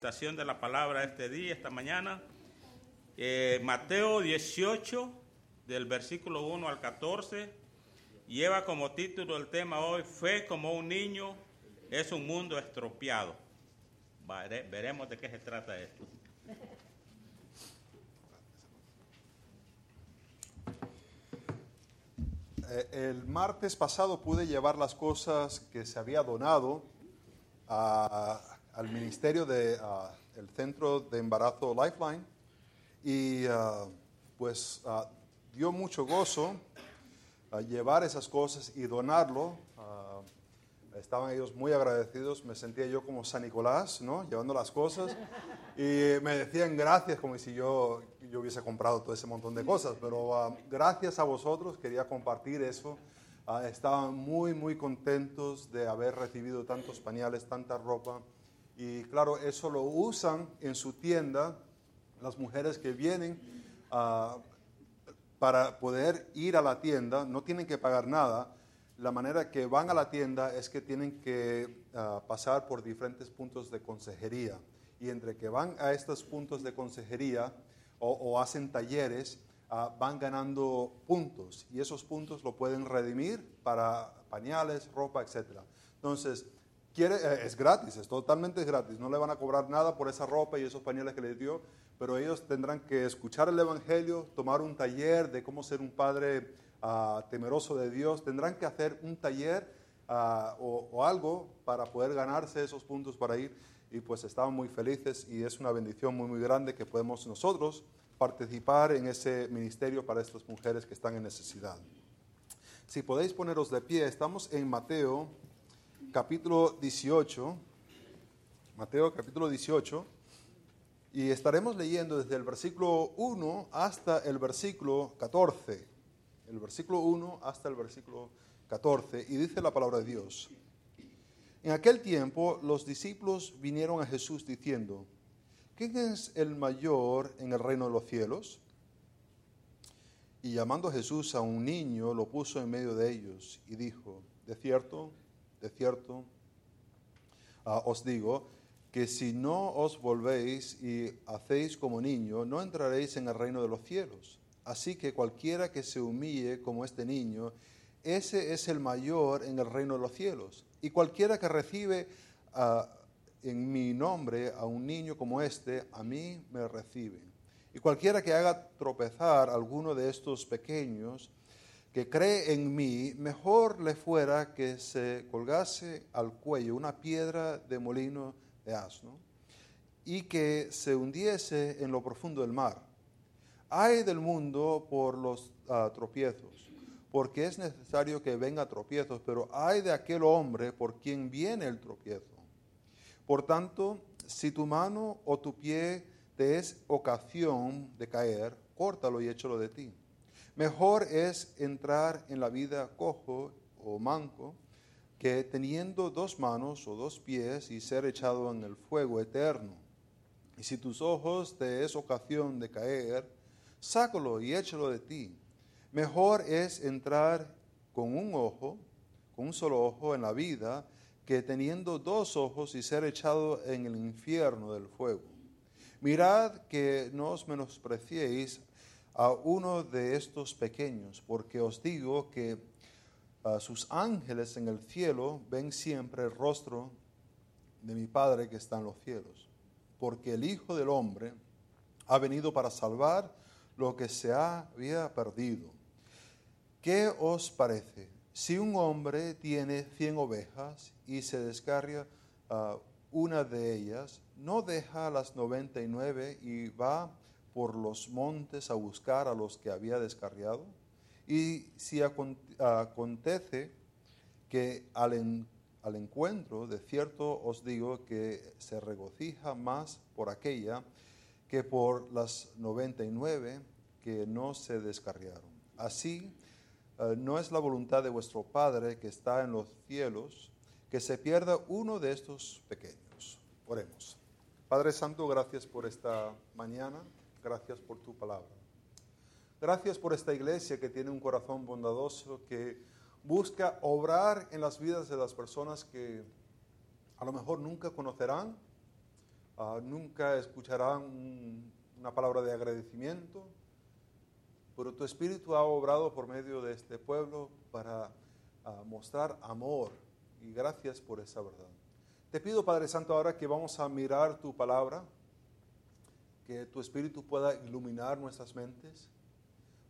meditación de la palabra este día, esta mañana. Eh, Mateo 18, del versículo 1 al 14, lleva como título el tema hoy, Fe como un niño es un mundo estropeado. Veremos de qué se trata esto. Eh, el martes pasado pude llevar las cosas que se había donado a- al ministerio del Centro de Embarazo Lifeline y ah, pues ah, dio mucho gozo llevar esas cosas y donarlo. Estaban ellos muy agradecidos, me sentía yo como San Nicolás, ¿no? Llevando las cosas y me decían gracias como si yo, yo hubiese comprado todo ese montón de cosas, pero gracias a vosotros quería compartir eso. Estaban muy, muy contentos de haber recibido tantos pañales, tanta ropa. Y claro, eso lo usan en su tienda las mujeres que vienen ah, para poder ir a la tienda, no tienen que pagar nada. La manera que van a la tienda es que tienen que ah, pasar por diferentes puntos de consejería. Y entre que van a estos puntos de consejería o, hacen talleres, ah, van ganando puntos. Y esos puntos lo pueden redimir para pañales, ropa, etc. Entonces, eh, es gratis, es totalmente gratis. No le van a cobrar nada por esa ropa y esos pañales que les dio, pero ellos tendrán que escuchar el Evangelio, tomar un taller de cómo ser un padre ah, temeroso de Dios, tendrán que hacer un taller ah, o, o algo para poder ganarse esos puntos para ir. Y pues estaban muy felices y es una bendición muy, muy grande que podemos nosotros participar en ese ministerio para estas mujeres que están en necesidad. Si podéis poneros de pie, estamos en Mateo capítulo 18, Mateo capítulo 18, y estaremos leyendo desde el versículo 1 hasta el versículo 14, el versículo 1 hasta el versículo 14, y dice la palabra de Dios. En aquel tiempo los discípulos vinieron a Jesús diciendo, ¿quién es el mayor en el reino de los cielos? Y llamando a Jesús a un niño, lo puso en medio de ellos y dijo, de cierto, de cierto, ah, os digo que si no os volvéis y hacéis como niño, no entraréis en el reino de los cielos. Así que cualquiera que se humille como este niño, ese es el mayor en el reino de los cielos. Y cualquiera que recibe ah, en mi nombre a un niño como este, a mí me recibe. Y cualquiera que haga tropezar a alguno de estos pequeños, que cree en mí, mejor le fuera que se colgase al cuello una piedra de molino de asno y que se hundiese en lo profundo del mar. Hay del mundo por los ah, tropiezos, porque es necesario que venga tropiezos, pero hay de aquel hombre por quien viene el tropiezo. Por tanto, si tu mano o tu pie te es ocasión de caer, córtalo y échalo de ti. Mejor es entrar en la vida cojo o manco que teniendo dos manos o dos pies y ser echado en el fuego eterno. Y si tus ojos te es ocasión de caer, sácalo y échalo de ti. Mejor es entrar con un ojo, con un solo ojo en la vida, que teniendo dos ojos y ser echado en el infierno del fuego. Mirad que no os menospreciéis a uno de estos pequeños, porque os digo que a sus ángeles en el cielo ven siempre el rostro de mi Padre que está en los cielos. Porque el Hijo del Hombre ha venido para salvar lo que se había perdido. ¿Qué os parece? Si un hombre tiene cien ovejas y se descarga ah, una de ellas, ¿no deja las noventa y nueve y va por los montes a buscar a los que había descarriado? Y si acon- acontece que al, en- al encuentro, de cierto os digo que se regocija más por aquella que por las noventa y nueve que no se descarriaron. Así, eh, no es la voluntad de vuestro Padre que está en los cielos que se pierda uno de estos pequeños. Oremos. Padre Santo, gracias por esta mañana, gracias por tu palabra. Gracias por esta iglesia que tiene un corazón bondadoso, que busca obrar en las vidas de las personas que a lo mejor nunca conocerán Ah, nunca escucharán un- una palabra de agradecimiento, pero tu Espíritu ha obrado por medio de este pueblo para ah, mostrar amor y gracias por esa verdad. Te pido, Padre Santo, ahora que vamos a mirar tu palabra, que tu Espíritu pueda iluminar nuestras mentes.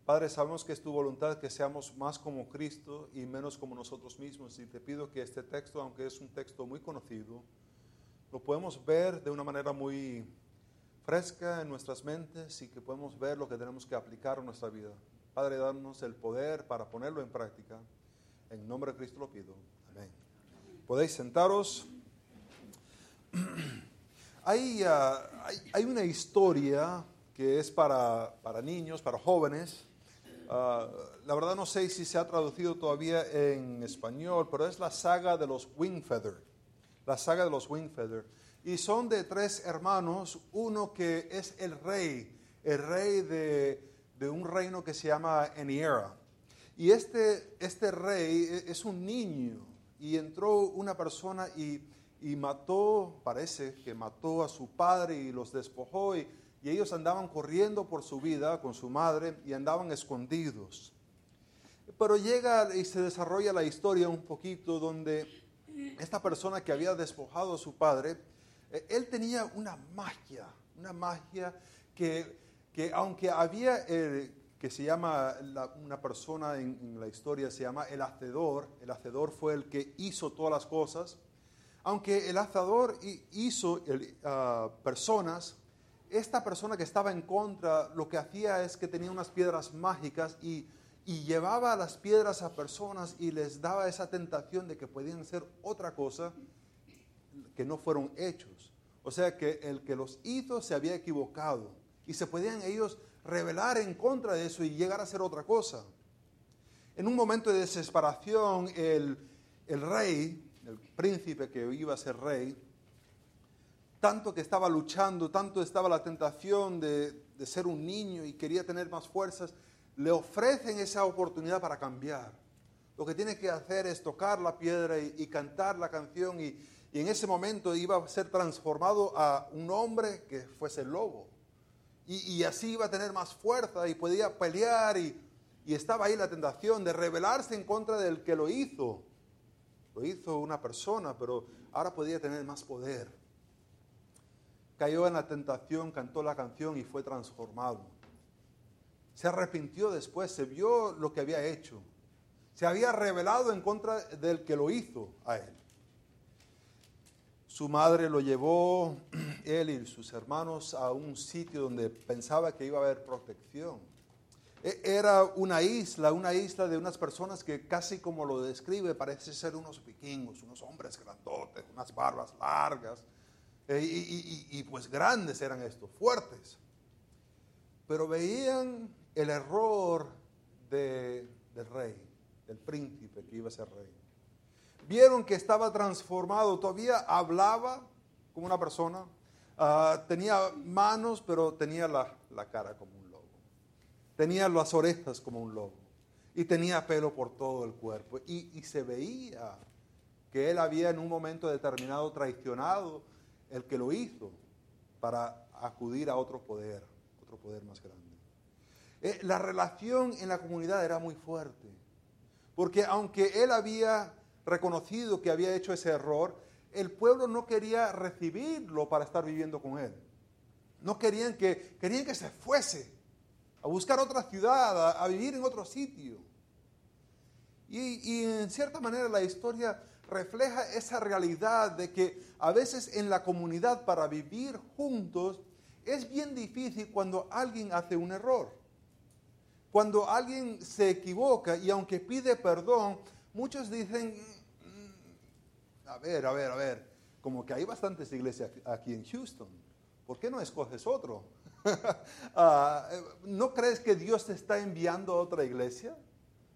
Padre, sabemos que es tu voluntad que seamos más como Cristo y menos como nosotros mismos. Y te pido que este texto, aunque es un texto muy conocido, lo podemos ver de una manera muy fresca en nuestras mentes y que podemos ver lo que tenemos que aplicar en nuestra vida. Padre, danos el poder para ponerlo en práctica. En nombre de Cristo lo pido. Amén. Podéis sentaros. Hay, ah, hay, una historia que es para, niños, para jóvenes. Ah, la verdad no sé si se ha traducido todavía en español, pero es la saga de los Wingfeather. La saga de los Wingfeather. Y son de tres hermanos, uno que es el rey, el rey de, de un reino que se llama Eniera. Y este, este rey e- es un niño y entró una persona y, y mató, parece que mató a su padre y los despojó y, y ellos andaban corriendo por su vida con su madre y andaban escondidos. Pero llega y se desarrolla la historia un poquito donde esta persona que había despojado a su padre, eh, él tenía una magia, una magia que, que aunque había, eh, que se llama, la- una persona en la historia se llama el hacedor, el hacedor fue el que hizo todas las cosas, aunque el hi- hizo ah, personas, esta persona que estaba en contra lo que hacía es que tenía unas piedras mágicas y, llevaba las piedras a personas y les daba esa tentación de que podían ser otra cosa que no fueron hechos. O sea que el que los hizo se había equivocado y se podían ellos rebelar en contra de eso y llegar a ser otra cosa. En un momento de desesperación, el rey, el príncipe que iba a ser rey, tanto que estaba luchando, tanto estaba la tentación de, ser un niño y quería tener más fuerzas, le ofrecen esa oportunidad para cambiar. Lo que tiene que hacer es tocar la piedra y, cantar la canción y, en ese momento iba a ser transformado a un hombre que fuese lobo. Y, y así iba a tener más fuerza y podía pelear y, y estaba ahí la tentación de rebelarse en contra del que lo hizo. Lo hizo una persona, pero ahora podía tener más poder. Cayó en la tentación, cantó la canción y fue transformado. Se arrepintió después, se vio lo que había hecho. Se había rebelado en contra del que lo hizo a él. Su madre lo llevó, él y sus hermanos, a un sitio donde pensaba que iba a haber protección. E- Era una isla, una isla de unas personas que casi como lo describe, parece ser unos vikingos, unos hombres grandotes, unas barbas largas, eh, y, pues grandes eran estos, fuertes. Pero veían el error de- del rey, del príncipe que iba a ser rey vieron que estaba transformado, todavía hablaba como una persona, ah, tenía manos, pero tenía la, la cara como tenía las orejas como un lobo y tenía pelo por todo el cuerpo y, se veía que él había en un momento determinado traicionado el que lo hizo para acudir a otro poder, otro poder más grande. Eh, la relación en la comunidad era muy fuerte, porque aunque él había reconocido que había hecho ese error, el pueblo no quería recibirlo para estar viviendo con él. No querían que, querían que se fuese a buscar otra ciudad, a, vivir en otro sitio. Y, y en cierta manera la historia refleja esa realidad de que a veces en la comunidad para vivir juntos es bien difícil cuando alguien hace un error. Cuando alguien se equivoca y aunque pide perdón, muchos dicen, "Mm, a ver, a ver, a ver, como que hay bastantes iglesias aquí en Houston, ¿por qué no escoges otro? Ah, ¿No crees que Dios te está enviando a otra iglesia?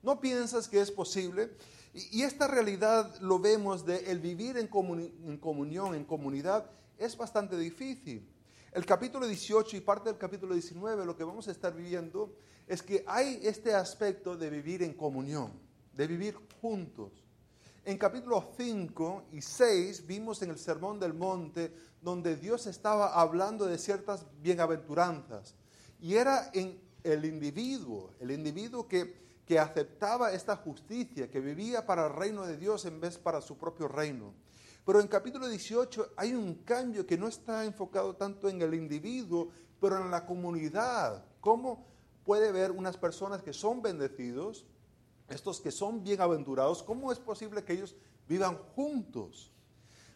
¿No piensas que es posible? Y, esta realidad lo vemos de el vivir en comunión, en comunidad, es bastante difícil. El capítulo 18 y parte del capítulo 19 lo que vamos a estar viviendo es que hay este aspecto de vivir en comunión, de vivir juntos. En capítulo 5 y 6 vimos en el Sermón del Monte donde Dios estaba hablando de ciertas bienaventuranzas. Y era en el individuo, el individuo que, que aceptaba esta justicia, que vivía para el reino de Dios en vez para su propio reino. Pero en capítulo 18 hay un cambio que no está enfocado tanto en el individuo, pero en la comunidad. ¿Cómo puede ver unas personas que son bendecidos, estos que son bienaventurados, cómo es posible que ellos vivan juntos?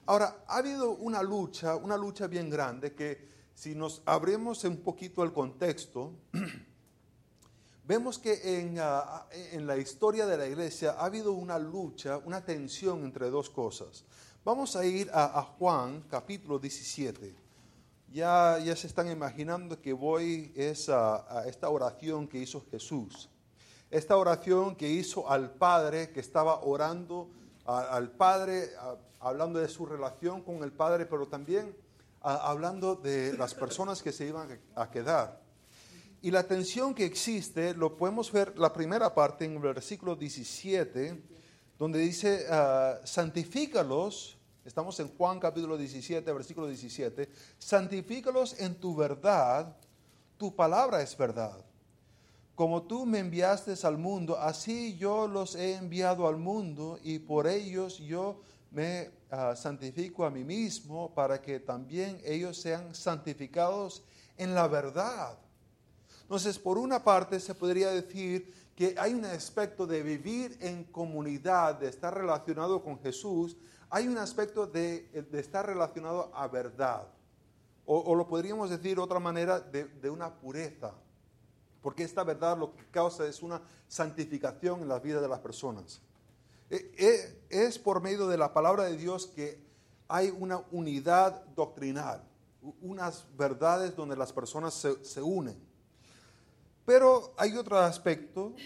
Ahora, ha habido una lucha, una lucha bien grande que si nos abrimos un poquito el contexto, vemos que en, ah, en, la historia de la iglesia ha habido una lucha, una tensión entre dos cosas. Vamos a ir a, Juan capítulo 17. Ya, ya se están imaginando que voy es a, esta oración que hizo Jesús. Esta oración que hizo al Padre, que estaba orando al Padre, hablando de su relación con el Padre, pero también hablando de las personas que se iban a quedar. Y la tensión que existe, lo podemos ver la primera parte en el versículo 17, donde dice, uh, santifícalos Estamos en Juan capítulo 17, versículo 17. Santifícalos en tu verdad, tu palabra es verdad. Como tú me enviaste al mundo, así yo los he enviado al mundo y por ellos yo me ah, santifico a mí mismo para que también ellos sean santificados en la verdad. Entonces, por una parte se podría decir que hay un aspecto de vivir en comunidad, de estar relacionado con Jesús, hay un aspecto de, estar relacionado a verdad, o, lo podríamos decir de otra manera, de, una pureza, porque esta verdad lo que causa es una santificación en la vida de las personas. E, e, es por medio de la palabra de Dios que hay una unidad doctrinal, unas verdades donde las personas se, se unen. Pero hay otro aspecto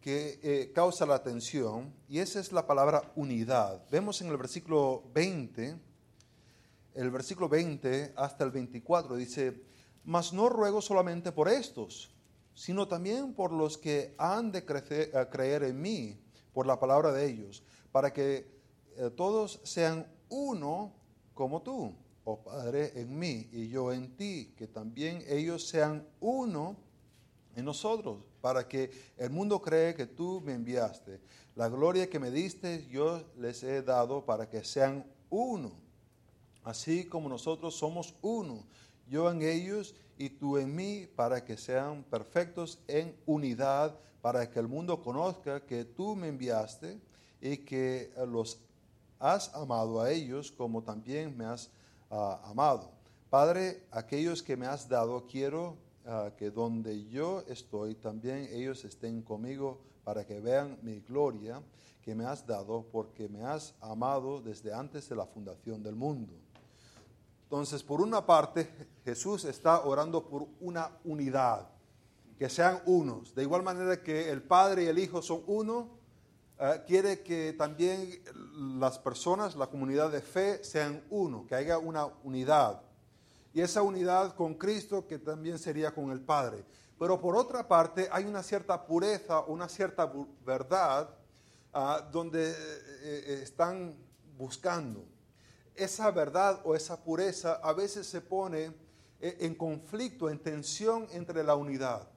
que eh, causa la atención, y esa es la palabra unidad. Vemos en el versículo 20, el versículo 20 hasta el 24, dice, mas no ruego solamente por estos, sino también por los que han de crecer, creer en mí, por la palabra de ellos, para que eh, todos sean uno como tú, oh Padre, en mí y yo en ti, que también ellos sean uno en nosotros para que el mundo cree que tú me enviaste. La gloria que me diste yo les he dado para que sean uno, así como nosotros somos uno, yo en ellos y tú en mí, para que sean perfectos en unidad, para que el mundo conozca que tú me enviaste y que los has amado a ellos como también me has ah, amado. Padre, aquellos que me has dado, quiero Ah, que donde yo estoy, también ellos estén conmigo para que vean mi gloria que me has dado, porque me has amado desde antes de la fundación del mundo. Entonces, por una parte, Jesús está orando por una unidad, que sean unos. De igual manera que el Padre y el Hijo son uno, ah, quiere que también las personas, la comunidad de fe, sean uno, que haya una unidad y esa unidad con Cristo que también sería con el Padre. Pero por otra parte hay una cierta pureza, una cierta verdad ah, donde eh, eh, están buscando. Esa verdad o esa pureza a veces se pone eh, en conflicto, en tensión entre la unidad.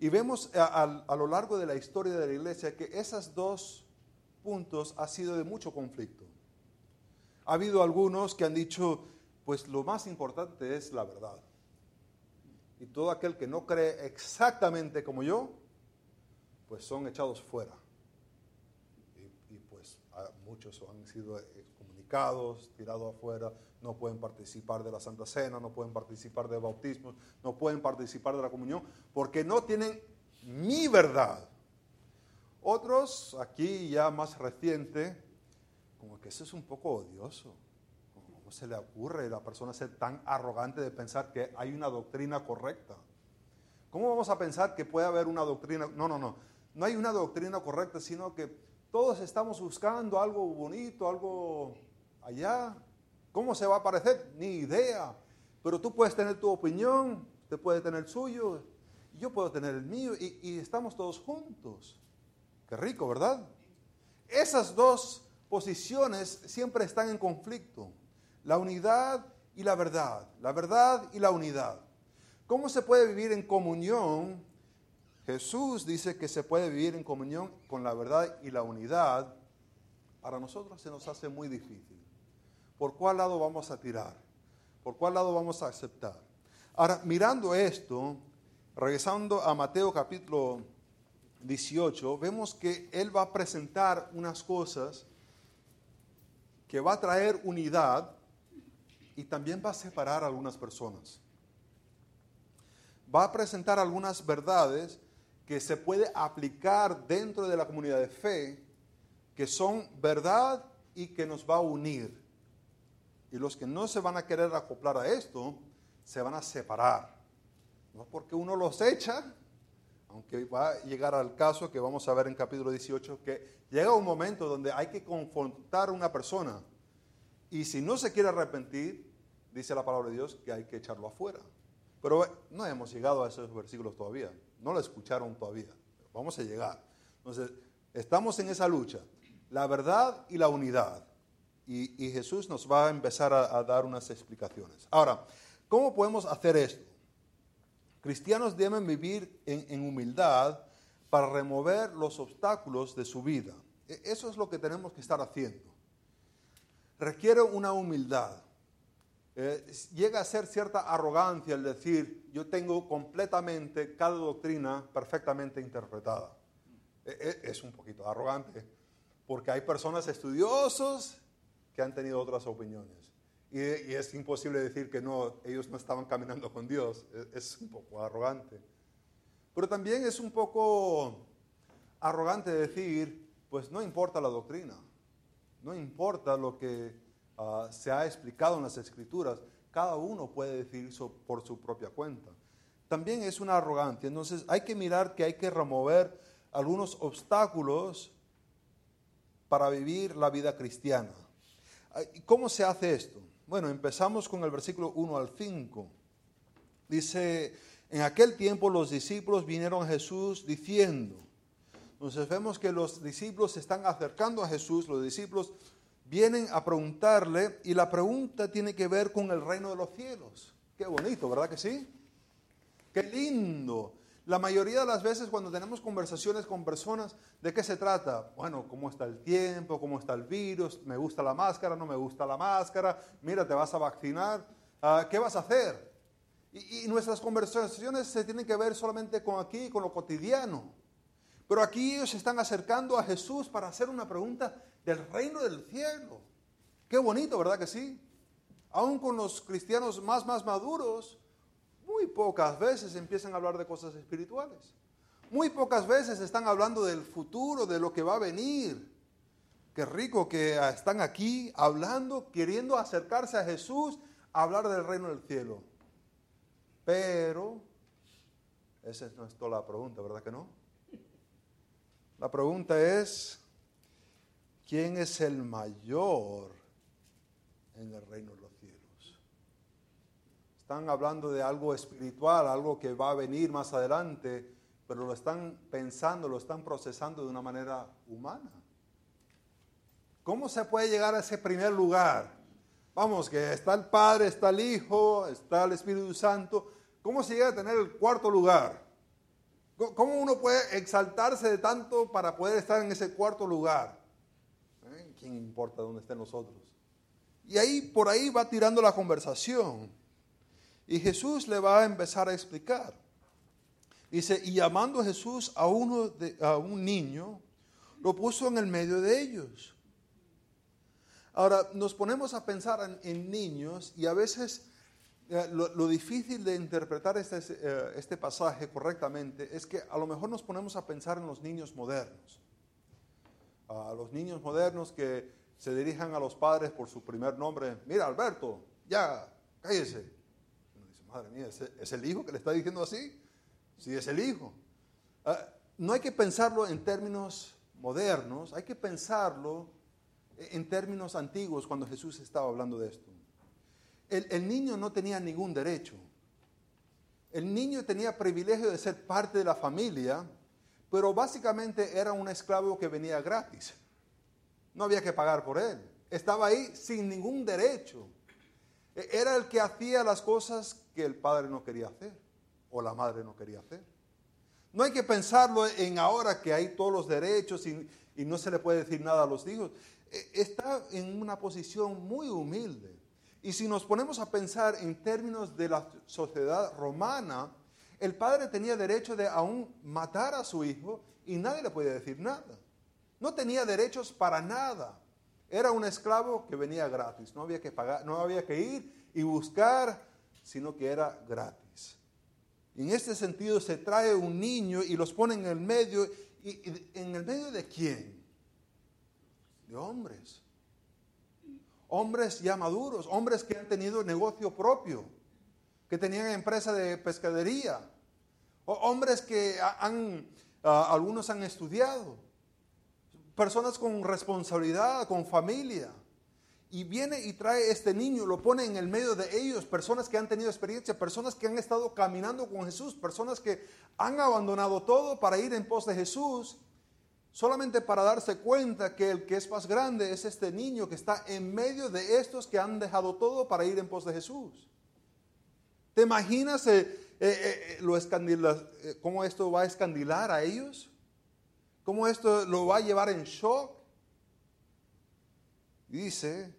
Y vemos a, lo largo de la historia de la iglesia que esos dos puntos ha sido de mucho conflicto. Ha habido algunos que han dicho, pues lo más importante es la verdad. Y todo aquel que no cree exactamente como yo, pues son echados fuera. Y, pues muchos han sido tirados afuera, no pueden participar de la Santa Cena, no pueden participar de bautismos, no pueden participar de la comunión, porque no tienen mi verdad. Otros, aquí ya más reciente, como que eso es un poco odioso se le ocurre a la persona ser tan arrogante de pensar que hay una doctrina correcta? ¿Cómo vamos a pensar que puede haber una doctrina? No, no, no. No hay una doctrina correcta, sino que todos estamos buscando algo bonito, algo allá. ¿Cómo se va a parecer? Ni idea. Pero tú puedes tener tu opinión, usted puede tener el suyo, yo puedo tener el mío y, y estamos todos juntos. Qué rico, ¿verdad? Esas dos posiciones siempre están en conflicto. La unidad y la verdad. La verdad y la unidad. ¿Cómo se puede vivir en comunión? Jesús dice que se puede vivir en comunión con la verdad y la unidad. Para nosotros se nos hace muy difícil. ¿Por cuál lado vamos a tirar? ¿Por cuál lado vamos a aceptar? Ahora, mirando esto, regresando a Mateo capítulo 18, vemos que Él va a presentar unas cosas que va a traer unidad y también va a separar a algunas personas. Va a presentar algunas verdades que se puede aplicar dentro de la comunidad de fe, que son verdad y que nos va a unir. Y los que no se van a querer acoplar a esto, se van a separar. No porque uno los echa, aunque va a llegar al caso que vamos a ver en capítulo 18, que llega un momento donde hay que confrontar a una persona. Y si no se quiere arrepentir, dice la palabra de Dios que hay que echarlo afuera. Pero no hemos llegado a esos versículos todavía. No lo escucharon todavía. Vamos a llegar. Entonces, estamos en esa lucha. La verdad y la unidad. Y, Jesús nos va a empezar a, dar unas explicaciones. Ahora, ¿cómo podemos hacer esto? Cristianos deben vivir en, humildad para remover los obstáculos de su vida. E, eso es lo que tenemos que estar haciendo. Requiere una humildad. Eh, llega a ser cierta arrogancia el decir, yo tengo completamente cada doctrina perfectamente interpretada. E, e, es un poquito arrogante, porque hay personas estudiosos que han tenido otras opiniones. Y, es imposible decir que no, ellos no estaban caminando con Dios. E, es, un poco arrogante. Pero también es un poco arrogante decir, pues no importa la doctrina, no importa lo que Ah, se ha explicado en las escrituras, cada uno puede decir eso por su propia cuenta. También es una arrogancia, entonces hay que mirar que hay que remover algunos obstáculos para vivir la vida cristiana. ¿Cómo se hace esto? Bueno, empezamos con el versículo 1 al 5. Dice, en aquel tiempo los discípulos vinieron a Jesús diciendo, entonces vemos que los discípulos se están acercando a Jesús, los discípulos vienen a preguntarle y la pregunta tiene que ver con el reino de los cielos. Qué bonito, ¿verdad que sí? Qué lindo. La mayoría de las veces cuando tenemos conversaciones con personas, ¿de qué se trata? Bueno, ¿cómo está el tiempo? ¿Cómo está el virus? ¿Me gusta la máscara? ¿No me gusta la máscara? Mira, ¿te vas a vacunar? Ah, ¿Qué vas a hacer? Y, y, nuestras conversaciones se tienen que ver solamente con aquí, con lo cotidiano. Pero aquí ellos se están acercando a Jesús para hacer una pregunta del reino del cielo. Qué bonito, ¿verdad que sí? Aún con los cristianos más, más maduros, muy pocas veces empiezan a hablar de cosas espirituales. Muy pocas veces están hablando del futuro, de lo que va a venir. Qué rico que están aquí hablando, queriendo acercarse a Jesús, a hablar del reino del cielo. Pero, esa no es toda la pregunta, ¿verdad que no? La pregunta es, ¿quién es el mayor en el reino de? Hablando de algo espiritual, algo que va a venir más adelante, pero lo están pensando, lo están procesando de una manera humana. ¿Cómo se puede llegar a ese primer lugar? Vamos, que está el Padre, está el Hijo, está el Espíritu Santo. ¿Cómo se llega a tener el cuarto lugar? ¿Cómo uno puede exaltarse de tanto para poder estar en ese cuarto lugar? ¿Eh? ¿Quién importa dónde estén nosotros? Y ahí, por ahí va tirando la conversación. Y Jesús le va a empezar a explicar. Dice, y llamando a Jesús a, uno a un niño, lo puso en el medio de ellos. Ahora, nos ponemos a pensar en niños y a veces eh, lo, difícil de interpretar este, eh, este, pasaje correctamente es que a lo mejor nos ponemos a pensar en los niños modernos. A los niños modernos que se dirijan a los padres por su primer nombre. Mira, Alberto, ya, cállese. Madre mía, ¿es, el hijo que le está diciendo así? Sí, es el hijo. Ah, no hay que pensarlo en términos modernos, hay que pensarlo en términos antiguos cuando Jesús estaba hablando de esto el, niño no tenía ningún derecho. El niño tenía privilegio de ser parte de la familia, pero básicamente era un esclavo que venía gratis. No había que pagar por él. Estaba ahí sin ningún derecho. Era el que hacía las cosas que el padre no quería hacer o la madre no quería hacer. No hay que pensarlo en ahora que hay todos los derechos y, y no se le puede decir nada a los hijos. E, está en una posición muy humilde. Y si nos ponemos a pensar en términos de la sociedad romana, el padre tenía derecho de aún matar a su hijo y nadie le podía decir nada. No tenía derechos para nada. Era un esclavo que venía gratis. No había que pagar, no había que ir y buscar, sino que era gratis. Y en este sentido se trae un niño y los pone en el medio. ¿Y, en el medio de quién? De hombres. Hombres ya maduros, hombres que han tenido negocio propio, que tenían empresa de pescadería, hombres que han, ah, algunos han estudiado, personas con responsabilidad, con familia. Y viene y trae este niño, lo pone en el medio de ellos, personas que han tenido experiencia, personas que han estado caminando con Jesús, personas que han abandonado todo para ir en pos de Jesús, solamente para darse cuenta que el que es más grande es este niño que está en medio de estos que han dejado todo para ir en pos de Jesús. ¿Te imaginas eh, eh, eh, lo cómo esto va a escandilar a ellos? ¿Cómo esto lo va a llevar en shock? Dice,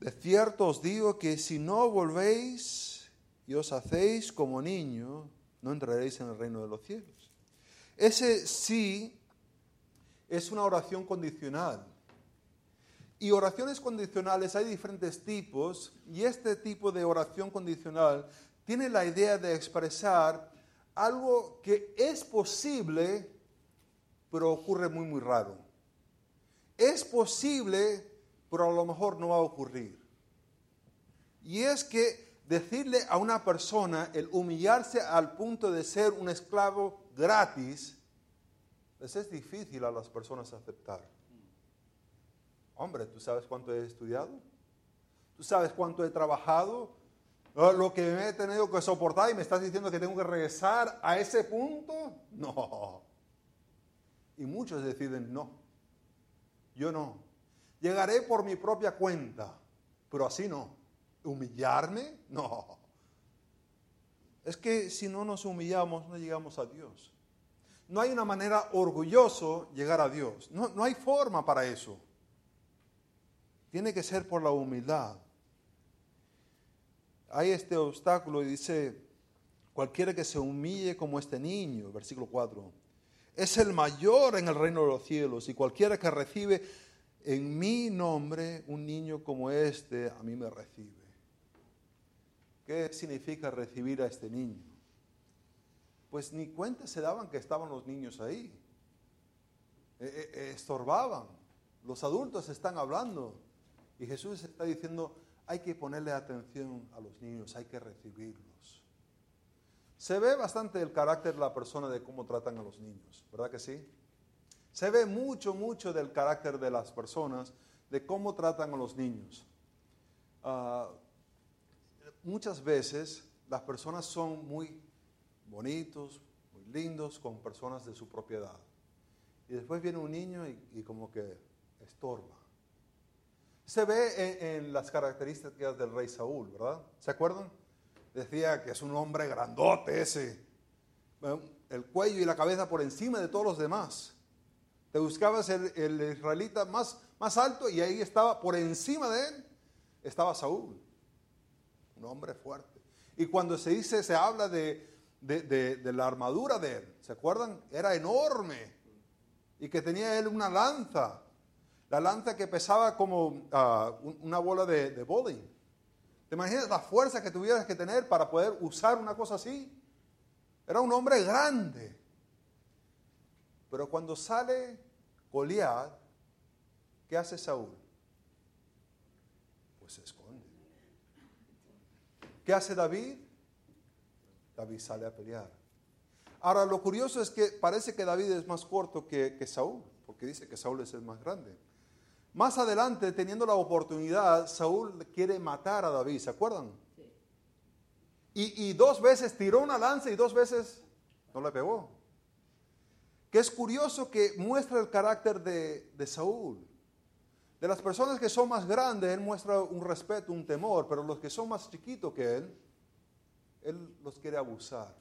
de cierto os digo que si no volvéis y os hacéis como niño, no entraréis en el reino de los cielos. Ese sí es una oración condicional. Y oraciones condicionales hay diferentes tipos y este tipo de oración condicional tiene la idea de expresar algo que es posible pero ocurre muy, muy raro. Es posible, pero a lo mejor no va a ocurrir. Y es que decirle a una persona el humillarse al punto de ser un esclavo gratis, les es difícil a las personas aceptar. Hombre, ¿tú sabes cuánto he estudiado? ¿Tú sabes cuánto he trabajado? Lo que me he tenido que soportar y me estás diciendo que tengo que regresar a ese punto? No. Y muchos deciden no. Yo no. Llegaré por mi propia cuenta, pero así no. ¿Humillarme? No. Es que si no nos humillamos, no llegamos a Dios. No hay una manera orgulloso llegar a Dios. No, no hay forma para eso. Tiene que ser por la humildad. Hay este obstáculo y dice, cualquiera que se humille como este niño, versículo 4 es el mayor en el reino de los cielos y cualquiera que recibe en mi nombre un niño como este, a mí me recibe. ¿Qué significa recibir a este niño? Pues ni cuenta se daban que estaban los niños ahí. E, e, e, estorbaban. Los adultos están hablando. Y Jesús está diciendo, hay que ponerle atención a los niños, hay que recibirlos. Se ve bastante el carácter de la persona de cómo tratan a los niños, ¿verdad que sí? Se ve mucho, mucho del carácter de las personas, de cómo tratan a los niños. Ah, muchas veces las personas son muy bonitos, muy lindos con personas de su propiedad. Y después viene un niño y, como que estorba. Se ve en las características del rey Saúl, ¿verdad? ¿Se acuerdan? Decía que es un hombre grandote ese, el cuello y la cabeza por encima de todos los demás. Te buscabas el, israelita más, más alto y ahí estaba, por encima de él, estaba Saúl, un hombre fuerte. Y cuando se dice, se habla de, de, la armadura de él, ¿se acuerdan? Era enorme y que tenía él una lanza, la lanza que pesaba como ah, una bola de, de bowling. ¿Te imaginas la fuerza que tuvieras que tener para poder usar una cosa así? Era un hombre grande. Pero cuando sale Goliat, ¿qué hace Saúl? Pues se esconde. ¿Qué hace David? David sale a pelear. Ahora, lo curioso es que parece que David es más corto que, que Saúl, porque dice que Saúl es el más grande. Más adelante, teniendo la oportunidad, Saúl quiere matar a David, ¿se acuerdan? Y, dos veces tiró una lanza y dos veces no le pegó. Que es curioso que muestra el carácter de, de Saúl. De las personas que son más grandes, Él muestra un respeto, un temor, pero los que son más chiquitos que Él, Él los quiere abusar.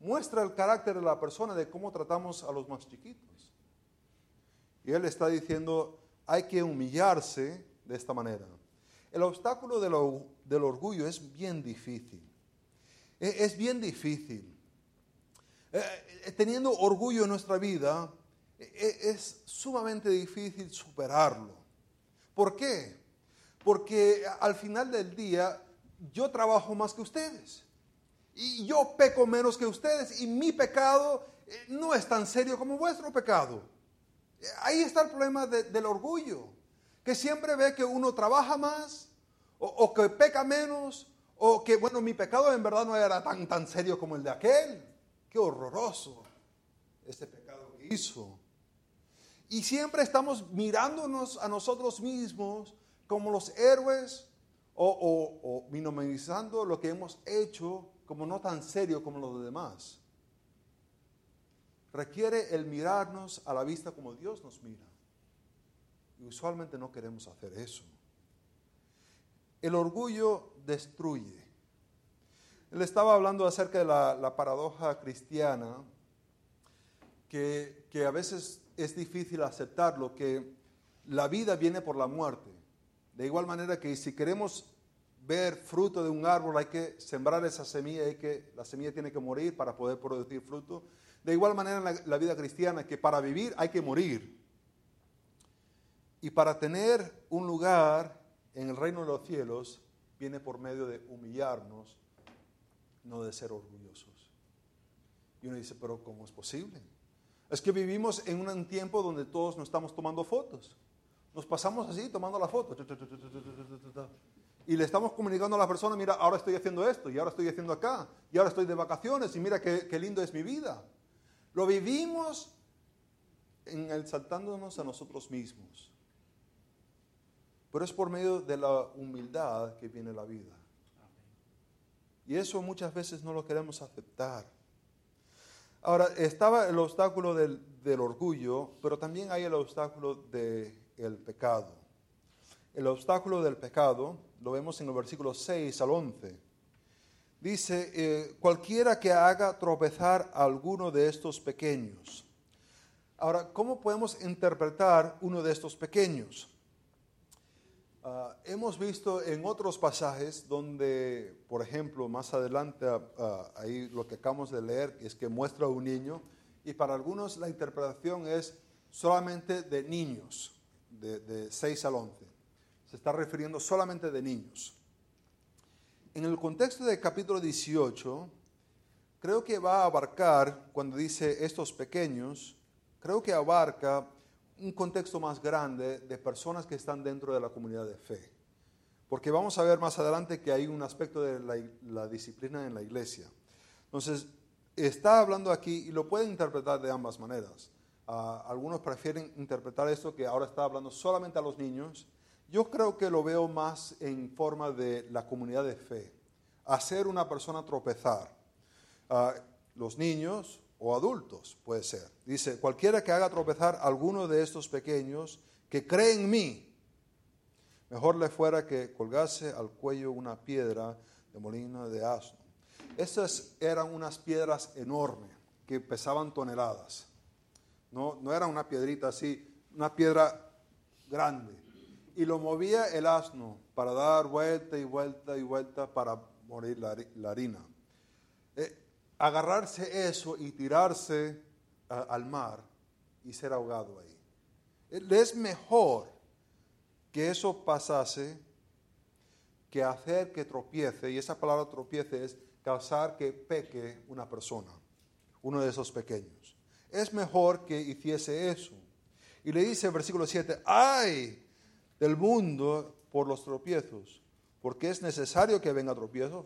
Muestra el carácter de la persona de cómo tratamos a los más chiquitos. Y Él está diciendo, hay que humillarse de esta manera. El obstáculo del orgullo es bien difícil. Es bien difícil. Eh, eh, teniendo orgullo en nuestra vida, e, es sumamente difícil superarlo. ¿Por qué? Porque al final del día yo trabajo más que ustedes. Y yo peco menos que ustedes. Y mi pecado eh, no es tan serio como vuestro pecado. Ahí está el problema del orgullo. Que siempre ve que uno trabaja más o, que peca menos o que, bueno, mi pecado en verdad no era tan, tan serio como el de aquel. Qué horroroso este pecado que hizo. Y siempre estamos mirándonos a nosotros mismos como los héroes o, o, minimizando lo que hemos hecho como no tan serio como los demás. Requiere el mirarnos a la vista como Dios nos mira. Y usualmente no queremos hacer eso. El orgullo destruye. Él estaba hablando acerca de la, paradoja cristiana, que, que a veces es difícil aceptarlo, que la vida viene por la muerte. De igual manera que si queremos ver fruto de un árbol, hay que sembrar esa semilla, hay que, la semilla tiene que morir para poder producir fruto. De igual manera en la, vida cristiana, que para vivir hay que morir. Y para tener un lugar en el reino de los cielos, viene por medio de humillarnos, no de ser orgullosos. Y uno dice, pero ¿cómo es posible? Es que vivimos en un tiempo donde todos nos estamos tomando fotos. Nos pasamos así tomando la foto. Y le estamos comunicando a la persona, mira, ahora estoy haciendo esto, y ahora estoy haciendo acá, y ahora estoy de vacaciones, y mira qué lindo es mi vida. Lo vivimos en exaltándonos a nosotros mismos. Pero es por medio de la humildad que viene la vida. Y eso muchas veces no lo queremos aceptar. Ahora, estaba el obstáculo del, orgullo, pero también hay el obstáculo del pecado. El obstáculo del pecado lo vemos en el versículo 6 al 11. Dice, eh, cualquiera que haga tropezar a alguno de estos pequeños. Ahora, ¿cómo podemos interpretar uno de estos pequeños? Ah, hemos visto en otros pasajes donde, por ejemplo, más adelante, ah, ah, ahí lo que acabamos de leer es que muestra a un niño y para algunos la interpretación es solamente de niños, de, de 6 al 11. Se está refiriendo solamente de niños. En el contexto del capítulo 18, creo que va a abarcar, cuando dice estos pequeños, creo que abarca un contexto más grande de personas que están dentro de la comunidad de fe. Porque vamos a ver más adelante que hay un aspecto de la, disciplina en la iglesia. Entonces, está hablando aquí y lo pueden interpretar de ambas maneras. Ah, algunos prefieren interpretar esto que ahora está hablando solamente a los niños. Yo creo que lo veo más en forma de la comunidad de fe. Hacer una persona tropezar. Ah, los niños o adultos, puede ser. Dice, cualquiera que haga tropezar a alguno de estos pequeños que cree en mí, mejor le fuera que colgase al cuello una piedra de molino de asno. Estas eran unas piedras enormes que pesaban toneladas. No, no era una piedrita así, una piedra grande. Y lo movía el asno para dar vuelta y vuelta y vuelta para morir la, harina. Eh, agarrarse eso y tirarse al mar y ser ahogado ahí. Es mejor que eso pasase que hacer que tropiece, y esa palabra tropiece es causar que peque una persona, uno de esos pequeños. Es mejor que hiciese eso. Y le dice el versículo 7, ay del mundo por los tropiezos, porque es necesario que venga tropiezo.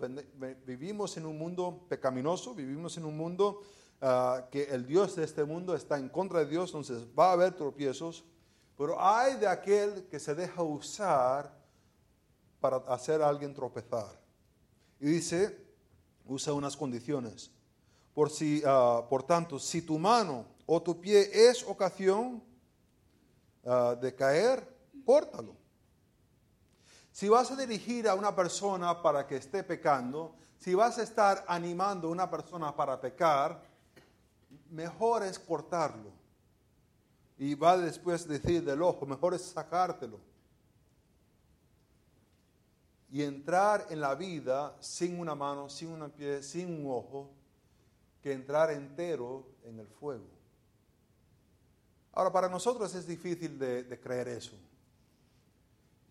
Vivimos en un mundo pecaminoso, vivimos en un mundo ah, que el Dios de este mundo está en contra de Dios, entonces va a haber tropiezos, pero hay de aquel que se deja usar para hacer a alguien tropezar. Y dice, usa unas condiciones. Por, si, ah, por tanto, si tu mano o tu pie es ocasión ah, de caer, córtalo. Si vas a dirigir a una persona para que esté pecando, si vas a estar animando a una persona para pecar, mejor es cortarlo. Y va después decir del ojo, mejor es sacártelo. Y entrar en la vida sin una mano, sin un pie, sin un ojo, que entrar entero en el fuego. Ahora, para nosotros es difícil de, de creer eso.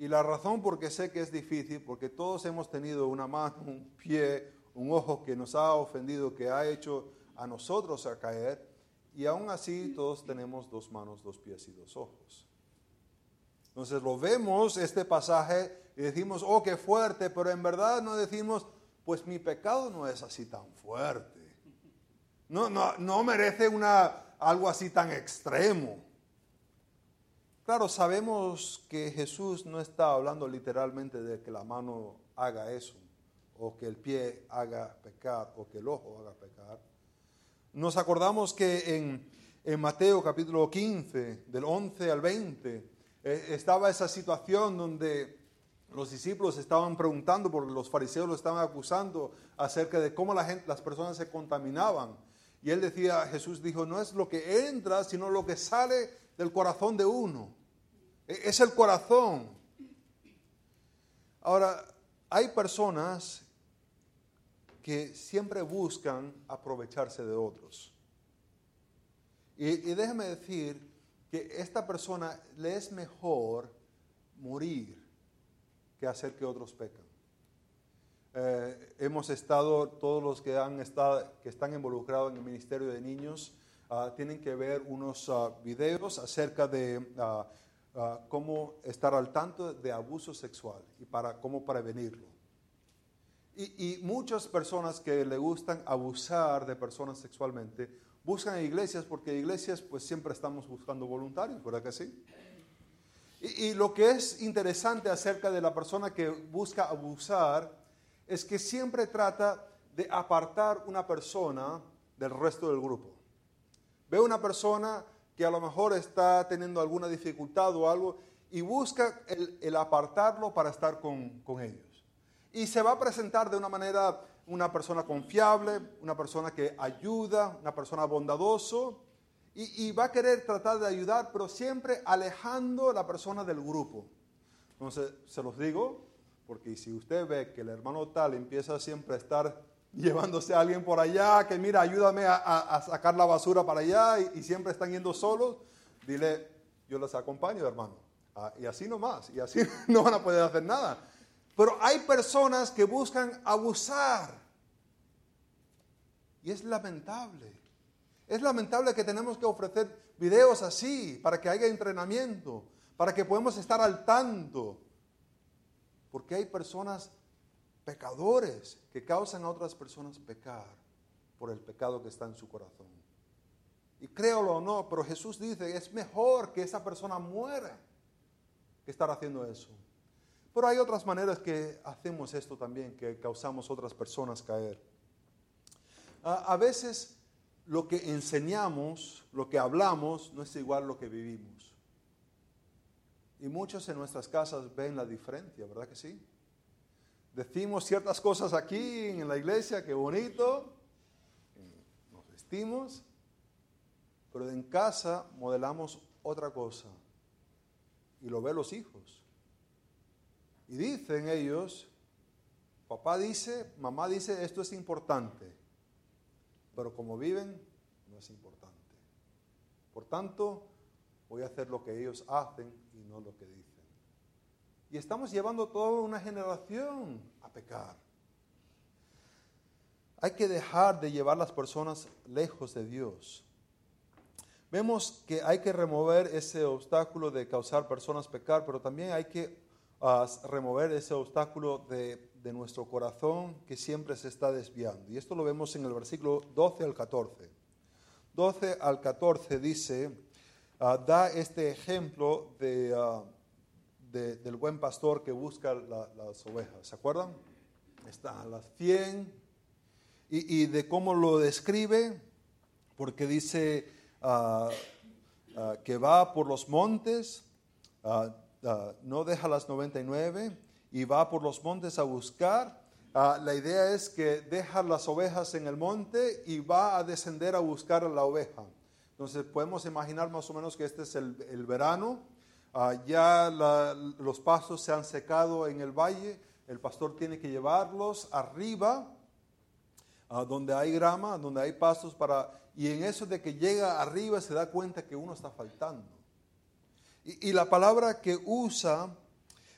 Y la razón por qué sé que es difícil, porque todos hemos tenido una mano, un pie, un ojo que nos ha ofendido, que ha hecho a nosotros caer, y aún así todos tenemos dos manos, dos pies y dos ojos. Entonces lo vemos este pasaje y decimos, oh, qué fuerte, pero en verdad no decimos, pues mi pecado no es así tan fuerte. No, no, no merece una, algo así tan extremo. Claro, sabemos que Jesús no está hablando literalmente de que la mano haga eso, o que el pie haga pecar, o que el ojo haga pecar. Nos acordamos que en, Mateo capítulo 15, del 11 al 20, eh, estaba esa situación donde los discípulos estaban preguntando, porque los fariseos lo estaban acusando acerca de cómo la las personas se contaminaban. Y él decía, Jesús dijo, no es lo que entra, sino lo que sale del corazón de uno. E-, es el corazón. Ahora, hay personas que siempre buscan aprovecharse de otros. Y, déjeme decir que esta persona le es mejor morir que hacer que otros pecan. Eh, hemos estado, todos los que, han estado, que están involucrados en el Ministerio de Niños, Ah, tienen que ver unos ah, videos acerca de ah, cómo estar al tanto de abuso sexual y para cómo prevenirlo. Y, y, muchas personas que le gustan abusar de personas sexualmente buscan iglesias porque iglesias pues siempre estamos buscando voluntarios, ¿verdad que sí? Y, y lo que es interesante acerca de la persona que busca abusar es que siempre trata de apartar una persona del resto del grupo. Ve una persona que a lo mejor está teniendo alguna dificultad o algo y busca el, apartarlo para estar con, ellos. Y se va a presentar de una manera una persona confiable, una persona que ayuda, una persona bondadoso, y, y, va a querer tratar de ayudar, pero siempre alejando a la persona del grupo. Entonces, se los digo, porque si usted ve que el hermano tal empieza siempre a estar llevándose a alguien por allá, que mira, ayúdame a, sacar la basura para allá y, siempre están yendo solos, dile, yo los acompaño, hermano. Ah, y así nomás, y así no van a poder hacer nada. Pero hay personas que buscan abusar. Y es lamentable. Es lamentable que tenemos que ofrecer videos así para que haya entrenamiento, para que podamos estar al tanto. Porque hay personas pecadores que causan a otras personas pecar por el pecado que está en su corazón. Y créalo o no, pero Jesús dice, es mejor que esa persona muera que estar haciendo eso. Pero hay otras maneras que hacemos esto también, que causamos a otras personas caer. A, a veces lo que enseñamos, lo que hablamos, no es igual lo que vivimos. Y muchos en nuestras casas ven la diferencia, ¿verdad que sí? Decimos ciertas cosas aquí en la iglesia, qué bonito, nos vestimos, pero en casa modelamos otra cosa y lo ven los hijos. Y dicen ellos, papá dice, mamá dice, esto es importante, pero como viven, no es importante. Por tanto, voy a hacer lo que ellos hacen y no lo que dicen. Y estamos llevando toda una generación a pecar. Hay que dejar de llevar las personas lejos de Dios. Vemos que hay que remover ese obstáculo de causar personas pecar, pero también hay que ah, remover ese obstáculo de, nuestro corazón que siempre se está desviando. Y esto lo vemos en el versículo 12 al 14. 12 al 14 dice, ah, da este ejemplo de... Del buen pastor que busca las ovejas. ¿Se acuerdan? Están las 100 y, de cómo lo describe, porque dice ah, ah, que va por los montes, ah, no deja las 99 y va por los montes a buscar. La idea es que deja las ovejas en el monte y va a descender a buscar a la oveja. Entonces podemos imaginar más o menos que este es el, verano. Ah, ya los pastos se han secado en el valle. El pastor tiene que llevarlos arriba, donde hay grama, donde hay pastos para... Y en eso de que llega arriba se da cuenta que uno está faltando. Y, la palabra que usa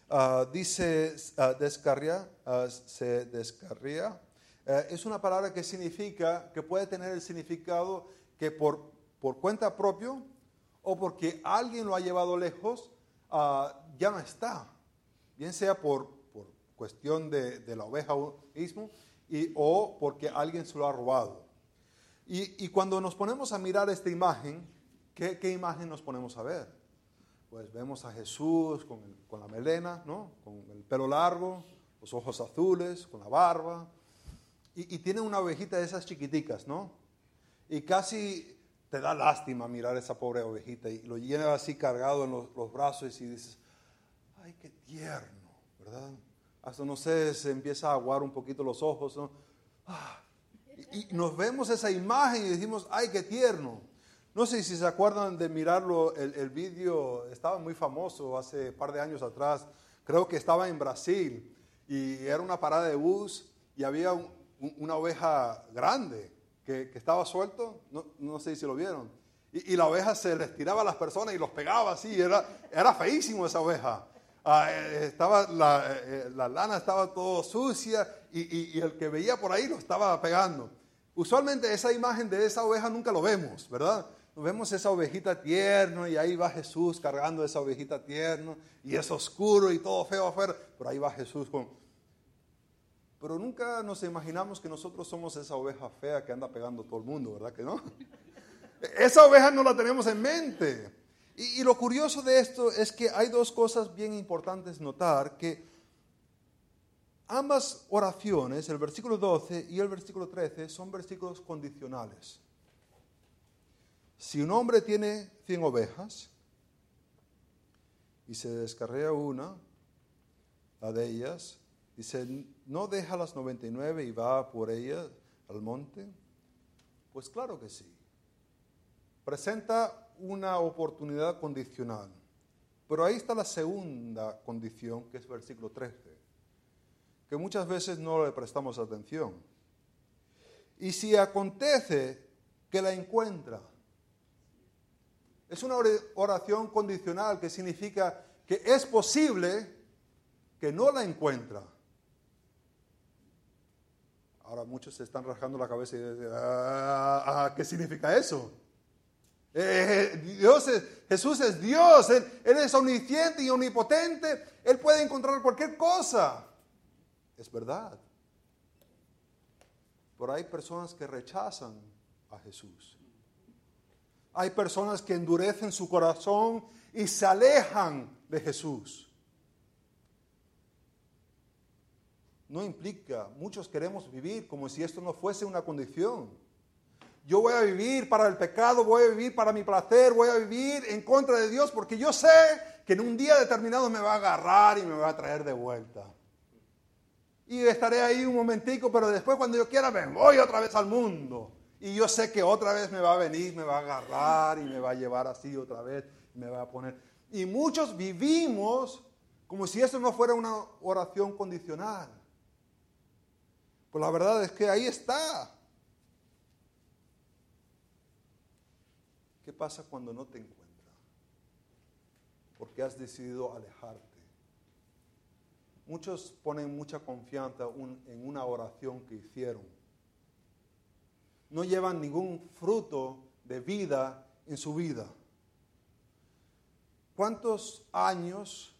ah, dice uh, descarría, ah, se descarría. Eh, es una palabra que significa, que puede tener el significado que por, por cuenta propio o porque alguien lo ha llevado lejos, ya no está. Bien sea por, por cuestión de, de, la oveja mismo y, o porque alguien se lo ha robado. Y, y cuando nos ponemos a mirar esta imagen, ¿qué, ¿qué imagen nos ponemos a ver? pues vemos a Jesús con, la melena, ¿no? con el pelo largo, los ojos azules, con la barba, y, tiene una ovejita de esas chiquiticas, ¿no? Y casi te da lástima mirar a esa pobre ovejita y lo llena así cargado en los, brazos y dices, ay, qué tierno, ¿verdad? Hasta no sé, se empieza a aguar un poquito los ojos. Ah, y nos vemos esa imagen y decimos, ay, qué tierno. No sé si se acuerdan de mirarlo, el, el vídeo estaba muy famoso hace un par de años atrás, creo que estaba en Brasil y era una parada de bus y había una oveja grande que, estaba suelto, no, no, sé si lo vieron, y, la oveja se les tiraba a las personas y los pegaba así, era, era feísimo esa oveja. Ah, eh, estaba la, eh, la, lana estaba todo sucia y, y el que veía por ahí lo estaba pegando. Usualmente esa imagen de esa oveja nunca lo vemos, ¿verdad? vemos esa ovejita tierno y ahí va Jesús cargando esa ovejita tierno y es oscuro y todo feo afuera, pero ahí va Jesús con... Pero nunca nos imaginamos que nosotros somos esa oveja fea que anda pegando todo el mundo, ¿verdad que no? Esa oveja no la tenemos en mente. Y, lo curioso de esto es que hay dos cosas bien importantes notar, que ambas oraciones, el versículo 12 y el versículo 13, son versículos condicionales. Si un hombre tiene 100 ovejas y se descarrea una, la de ellas, dice, ¿no deja las 99 y va por ellas al monte? Pues claro que sí. Presenta una oportunidad condicional. Pero ahí está la segunda condición, que es versículo 13, que muchas veces no le prestamos atención. Y si acontece que la encuentra, es una oración condicional que significa que es posible que no la encuentra. Ahora muchos se están rascando la cabeza y dicen, ah, ah, ¿qué significa eso? Eh, Dios Jesús es Dios, él, él es omnisciente y omnipotente, Él puede encontrar cualquier cosa. Es verdad. Pero hay personas que rechazan a Jesús. Hay personas que endurecen su corazón y se alejan de Jesús. No implica, muchos queremos vivir como si esto no fuese una condición. Yo voy a vivir para el pecado, voy a vivir para mi placer, voy a vivir en contra de Dios porque yo sé que en un día determinado me va a agarrar y me va a traer de vuelta. Y estaré ahí un momentico, pero después cuando yo quiera me voy otra vez al mundo. Y yo sé que otra vez me va a venir, me va a agarrar y me va a llevar así otra vez, me va a poner. Y muchos vivimos como si eso no fuera una oración condicional. Pues la verdad es que ahí está. ¿Qué pasa cuando no te encuentra? Porque has decidido alejarte. Muchos ponen mucha confianza en una oración que hicieron no llevan ningún fruto de vida en su vida. ¿Cuántos años,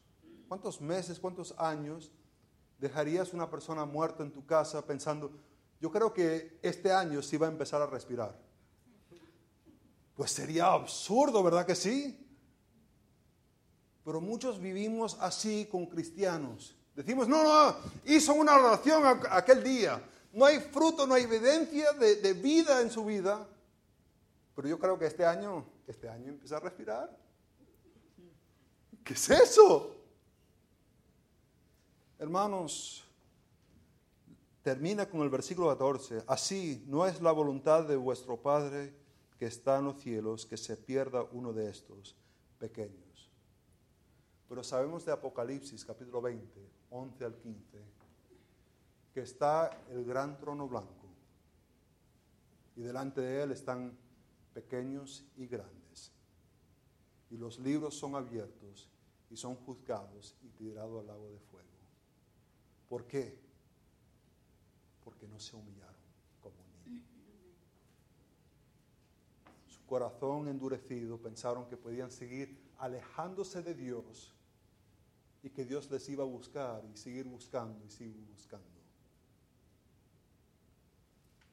cuántos meses, cuántos años dejarías una persona muerta en tu casa pensando, yo creo que este año sí va a empezar a respirar? Pues sería absurdo, ¿verdad que sí? Pero muchos vivimos así con cristianos. Decimos, no, no, hizo una oración aquel día. No hay fruto, no hay evidencia de, vida en su vida. Pero yo creo que este año, este año empieza a respirar. ¿Qué es eso? Hermanos, termina con el versículo 14. Así no es la voluntad de vuestro Padre que está en los cielos que se pierda uno de estos pequeños. Pero sabemos de Apocalipsis capítulo 20, 11 al 15, que está el gran trono blanco y delante de él están pequeños y grandes. Y los libros son abiertos y son juzgados y tirados al lago de fuego. ¿Por qué? Porque no se humillaron como un niño. Su corazón endurecido pensaron que podían seguir alejándose de Dios y que Dios les iba a buscar y seguir buscando y seguir buscando.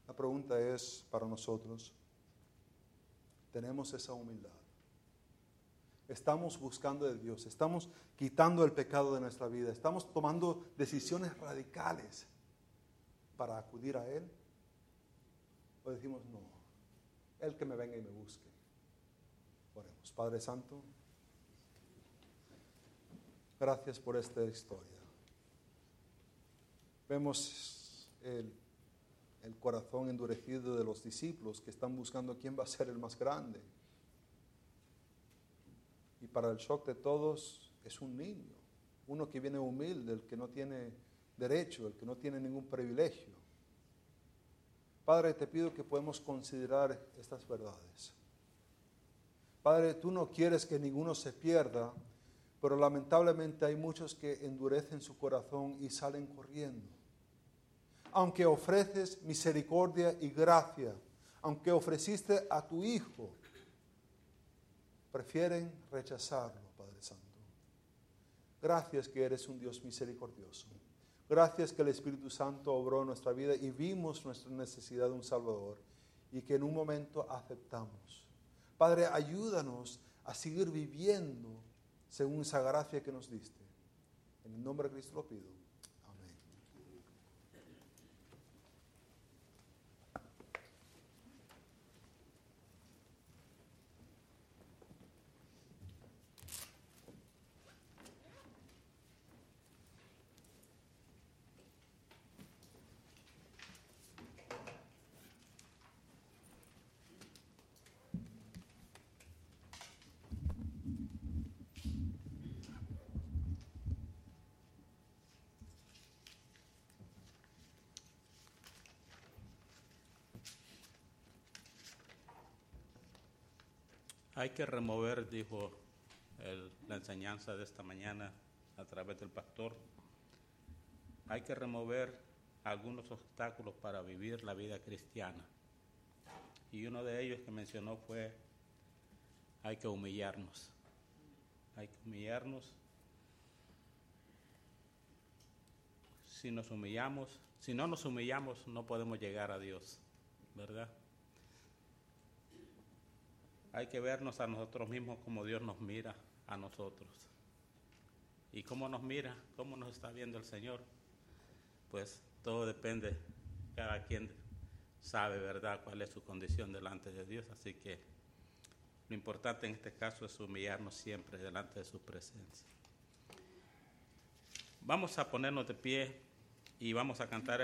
La pregunta es para nosotros, ¿tenemos esa humildad? Estamos buscando de Dios, estamos quitando el pecado de nuestra vida, estamos tomando decisiones radicales para acudir a Él. O decimos, no, Él que me venga y me busque. Oremos, Padre Santo, gracias por esta historia. Vemos el, el corazón endurecido de los discípulos que están buscando quién va a ser el más grande y para el shock de todos es un niño, uno que viene humilde, el que no tiene derecho, el que no tiene ningún privilegio. Padre, te pido que podamos considerar estas verdades. Padre, tú no quieres que ninguno se pierda, pero lamentablemente hay muchos que endurecen su corazón y salen corriendo. Aunque ofreces misericordia y gracia, aunque ofreciste a tu Hijo, prefieren rechazarlo, Padre Santo. Gracias que eres un Dios misericordioso. Gracias que el Espíritu Santo obró nuestra vida y vimos nuestra necesidad de un Salvador y que en un momento aceptamos. Padre, ayúdanos a seguir viviendo según esa gracia que nos diste. En el nombre de Cristo lo pido. Hay que remover, dijo la enseñanza de esta mañana a través del pastor, hay que remover algunos obstáculos para vivir la vida cristiana. Y uno de ellos que mencionó fue, hay que humillarnos. Hay que humillarnos. Si nos humillamos, si no nos humillamos, no podemos llegar a Dios, ¿verdad? Hay que vernos a nosotros mismos como Dios nos mira a nosotros. ¿Y cómo nos mira? ¿Cómo nos está viendo el Señor? Pues todo depende, cada quien sabe, ¿verdad?, cuál es su condición delante de Dios. Así que lo importante en este caso es humillarnos siempre delante de su presencia. Vamos a ponernos de pie y vamos a cantar